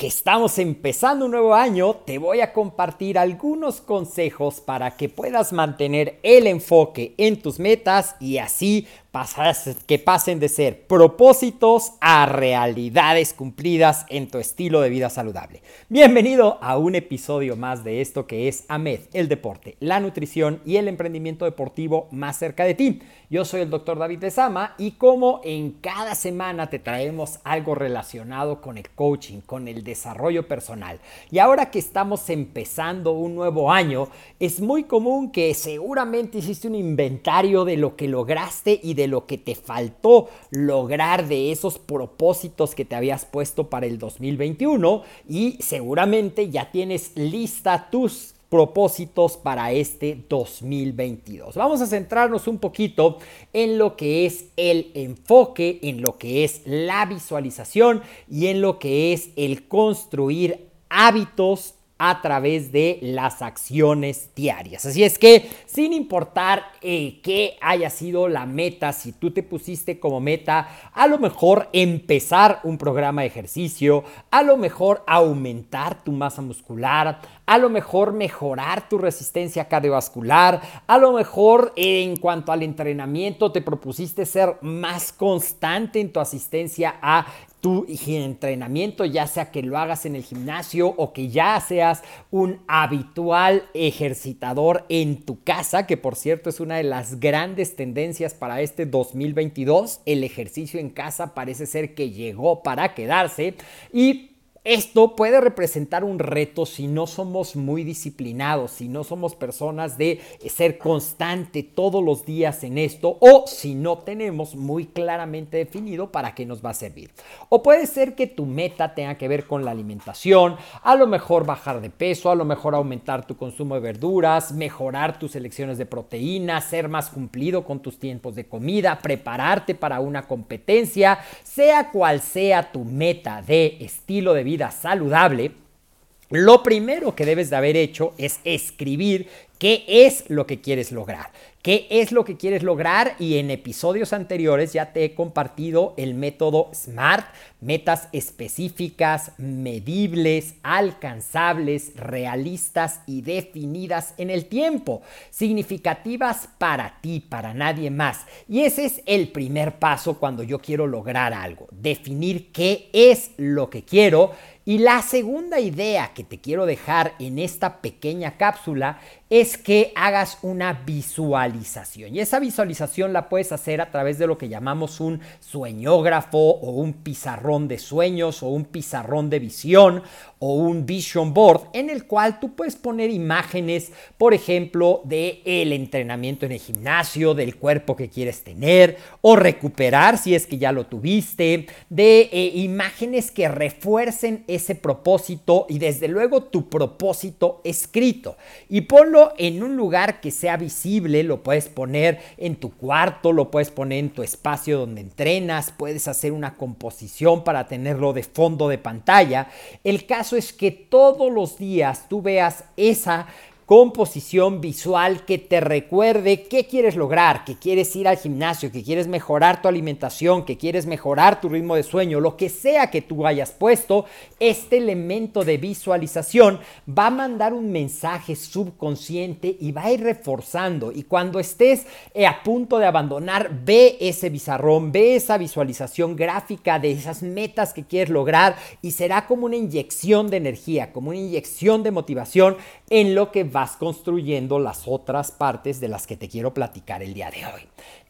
que estamos empezando un nuevo año, te voy a compartir algunos consejos para que puedas mantener el enfoque en tus metas y así que pasen de ser propósitos a realidades cumplidas en tu estilo de vida saludable. Bienvenido a un episodio más de esto que es AMED, el deporte, la nutrición y el emprendimiento deportivo más cerca de ti. Yo soy el doctor David de Sama y como en cada semana te traemos algo relacionado con el coaching, con el desarrollo personal. Y ahora que estamos empezando un nuevo año, es muy común que seguramente hiciste un inventario de lo que lograste y de lo que te faltó lograr de esos propósitos que te habías puesto para el 2021 y seguramente ya tienes lista tus propósitos para este 2022. Vamos a centrarnos un poquito en lo que es el enfoque, en lo que es la visualización y en lo que es el construir hábitos a través de las acciones diarias. Así es que sin importar eh, qué haya sido la meta, si tú te pusiste como meta a lo mejor empezar un programa de ejercicio, a lo mejor aumentar tu masa muscular, a lo mejor mejorar tu resistencia cardiovascular, a lo mejor en cuanto al entrenamiento te propusiste ser más constante en tu asistencia a tu entrenamiento, ya sea que lo hagas en el gimnasio o que ya seas un habitual ejercitador en tu casa, que por cierto es una de las grandes tendencias para este 2022. El ejercicio en casa parece ser que llegó para quedarse y esto puede representar un reto si no somos muy disciplinados, si no somos personas de ser constante todos los días en esto o si no tenemos muy claramente definido para qué nos va a servir. O puede ser que tu meta tenga que ver con la alimentación, a lo mejor bajar de peso, a lo mejor aumentar tu consumo de verduras, mejorar tus selecciones de proteínas, ser más cumplido con tus tiempos de comida, prepararte para una competencia, sea cual sea tu meta de estilo de vida vida saludable, lo primero que debes de haber hecho es escribir qué es lo que quieres lograr. ¿Qué es lo que quieres lograr? Y en episodios anteriores ya te he compartido el método SMART, metas específicas, medibles, alcanzables, realistas y definidas en el tiempo, significativas para ti, para nadie más. Y ese es el primer paso cuando yo quiero lograr algo, definir qué es lo que quiero y la segunda idea que te quiero dejar en esta pequeña cápsula es que hagas una visualización. Y esa visualización la puedes hacer a través de lo que llamamos un sueñógrafo o un pizarrón de sueños o un pizarrón de visión o un vision board en el cual tú puedes poner imágenes, por ejemplo, de el entrenamiento en el gimnasio, del cuerpo que quieres tener o recuperar si es que ya lo tuviste, de eh, imágenes que refuercen ese propósito y desde luego tu propósito escrito. Y ponlo en un lugar que sea visible, lo puedes poner en tu cuarto, lo puedes poner en tu espacio donde entrenas, puedes hacer una composición para tenerlo de fondo de pantalla. El caso es que todos los días tú veas esa composición visual que te recuerde qué quieres lograr, que quieres ir al gimnasio, que quieres mejorar tu alimentación, que quieres mejorar tu ritmo de sueño, lo que sea que tú hayas puesto, este elemento de visualización va a mandar un mensaje subconsciente y va a ir reforzando. Y cuando estés eh, a punto de abandonar, ve ese bizarrón, ve esa visualización gráfica de esas metas que quieres lograr y será como una inyección de energía, como una inyección de motivación en lo que va construyendo las otras partes de las que te quiero platicar el día de hoy.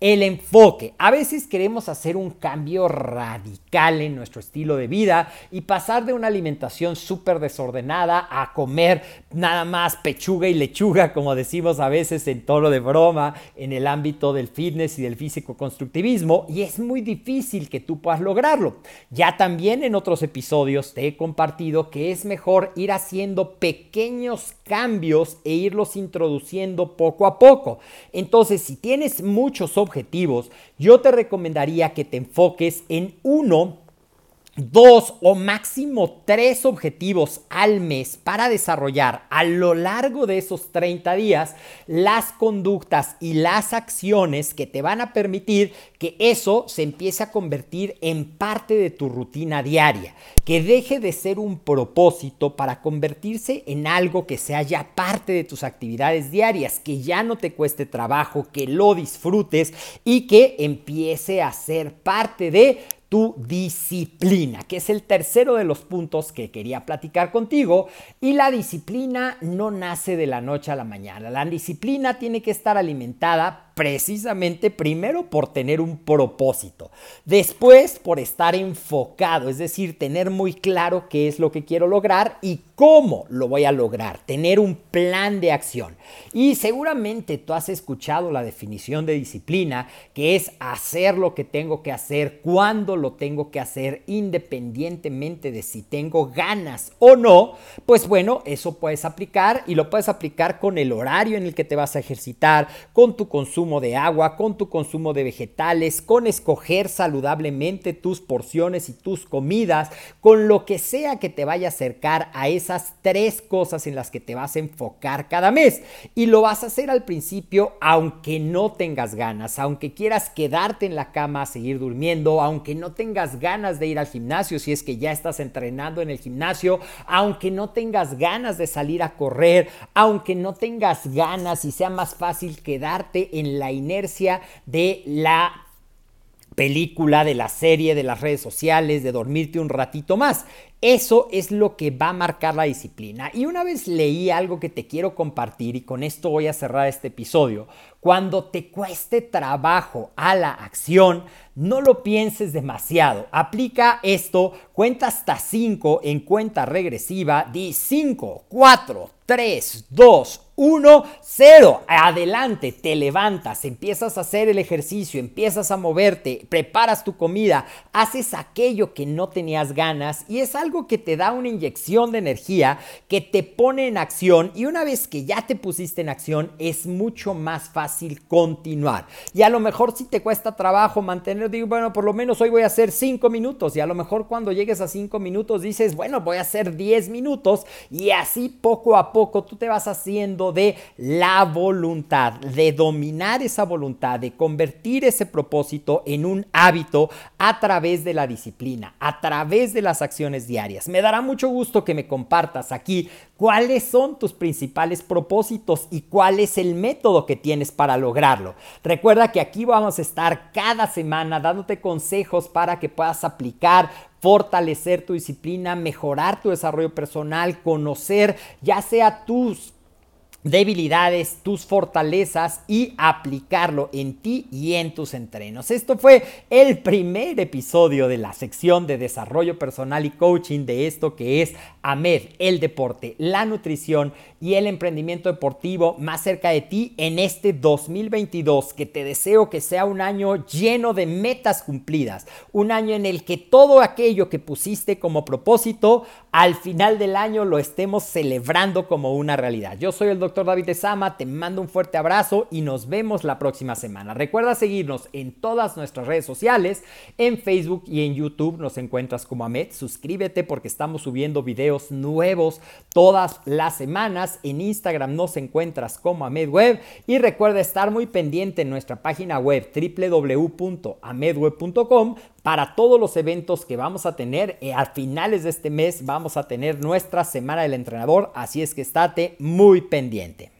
El enfoque. A veces queremos hacer un cambio radical en nuestro estilo de vida y pasar de una alimentación súper desordenada a comer nada más pechuga y lechuga, como decimos a veces en tono de broma, en el ámbito del fitness y del físico-constructivismo, y es muy difícil que tú puedas lograrlo. Ya también en otros episodios te he compartido que es mejor ir haciendo pequeños cambios e irlos introduciendo poco a poco. Entonces, si tienes muchos objetivos, yo te recomendaría que te enfoques en uno dos o máximo tres objetivos al mes para desarrollar a lo largo de esos 30 días las conductas y las acciones que te van a permitir que eso se empiece a convertir en parte de tu rutina diaria, que deje de ser un propósito para convertirse en algo que sea ya parte de tus actividades diarias, que ya no te cueste trabajo, que lo disfrutes y que empiece a ser parte de tu disciplina, que es el tercero de los puntos que quería platicar contigo. Y la disciplina no nace de la noche a la mañana. La disciplina tiene que estar alimentada precisamente primero por tener un propósito, después por estar enfocado, es decir, tener muy claro qué es lo que quiero lograr y cómo lo voy a lograr, tener un plan de acción. Y seguramente tú has escuchado la definición de disciplina, que es hacer lo que tengo que hacer, cuando lo tengo que hacer, independientemente de si tengo ganas o no, pues bueno, eso puedes aplicar y lo puedes aplicar con el horario en el que te vas a ejercitar, con tu consumo de agua, con tu consumo de vegetales, con escoger saludablemente tus porciones y tus comidas, con lo que sea que te vaya a acercar a esas tres cosas en las que te vas a enfocar cada mes. Y lo vas a hacer al principio aunque no tengas ganas, aunque quieras quedarte en la cama a seguir durmiendo, aunque no tengas ganas de ir al gimnasio si es que ya estás entrenando en el gimnasio, aunque no tengas ganas de salir a correr, aunque no tengas ganas y sea más fácil quedarte en la inercia de la película, de la serie, de las redes sociales, de dormirte un ratito más. Eso es lo que va a marcar la disciplina. Y una vez leí algo que te quiero compartir y con esto voy a cerrar este episodio. Cuando te cueste trabajo a la acción, no lo pienses demasiado. Aplica esto, cuenta hasta 5 en cuenta regresiva, di 5, 4, 3, 2, 1, 0. Adelante, te levantas, empiezas a hacer el ejercicio, empiezas a moverte, preparas tu comida, haces aquello que no tenías ganas y es algo que te da una inyección de energía que te pone en acción y una vez que ya te pusiste en acción es mucho más fácil continuar. Y a lo mejor si te cuesta trabajo mantener, digo, bueno, por lo menos hoy voy a hacer 5 minutos y a lo mejor cuando llegues a 5 minutos dices, bueno, voy a hacer 10 minutos y así poco a poco tú te vas haciendo de la voluntad, de dominar esa voluntad, de convertir ese propósito en un hábito a través de la disciplina, a través de las acciones diarias. Me dará mucho gusto que me compartas aquí cuáles son tus principales propósitos y cuál es el método que tienes para lograrlo. Recuerda que aquí vamos a estar cada semana dándote consejos para que puedas aplicar fortalecer tu disciplina, mejorar tu desarrollo personal, conocer ya sea tus debilidades, tus fortalezas y aplicarlo en ti y en tus entrenos. Esto fue el primer episodio de la sección de desarrollo personal y coaching de esto que es AMED, el deporte, la nutrición y el emprendimiento deportivo más cerca de ti en este 2022 que te deseo que sea un año lleno de metas cumplidas, un año en el que todo aquello que pusiste como propósito al final del año lo estemos celebrando como una realidad. Yo soy el doctor David Esama, te mando un fuerte abrazo y nos vemos la próxima semana. Recuerda seguirnos en todas nuestras redes sociales, en Facebook y en YouTube nos encuentras como Ahmed. Suscríbete porque estamos subiendo videos nuevos todas las semanas. En Instagram nos encuentras como Ahmed Web y recuerda estar muy pendiente en nuestra página web www.amedweb.com para todos los eventos que vamos a tener. Eh, a finales de este mes vamos a tener nuestra Semana del Entrenador, así es que estate muy pendiente.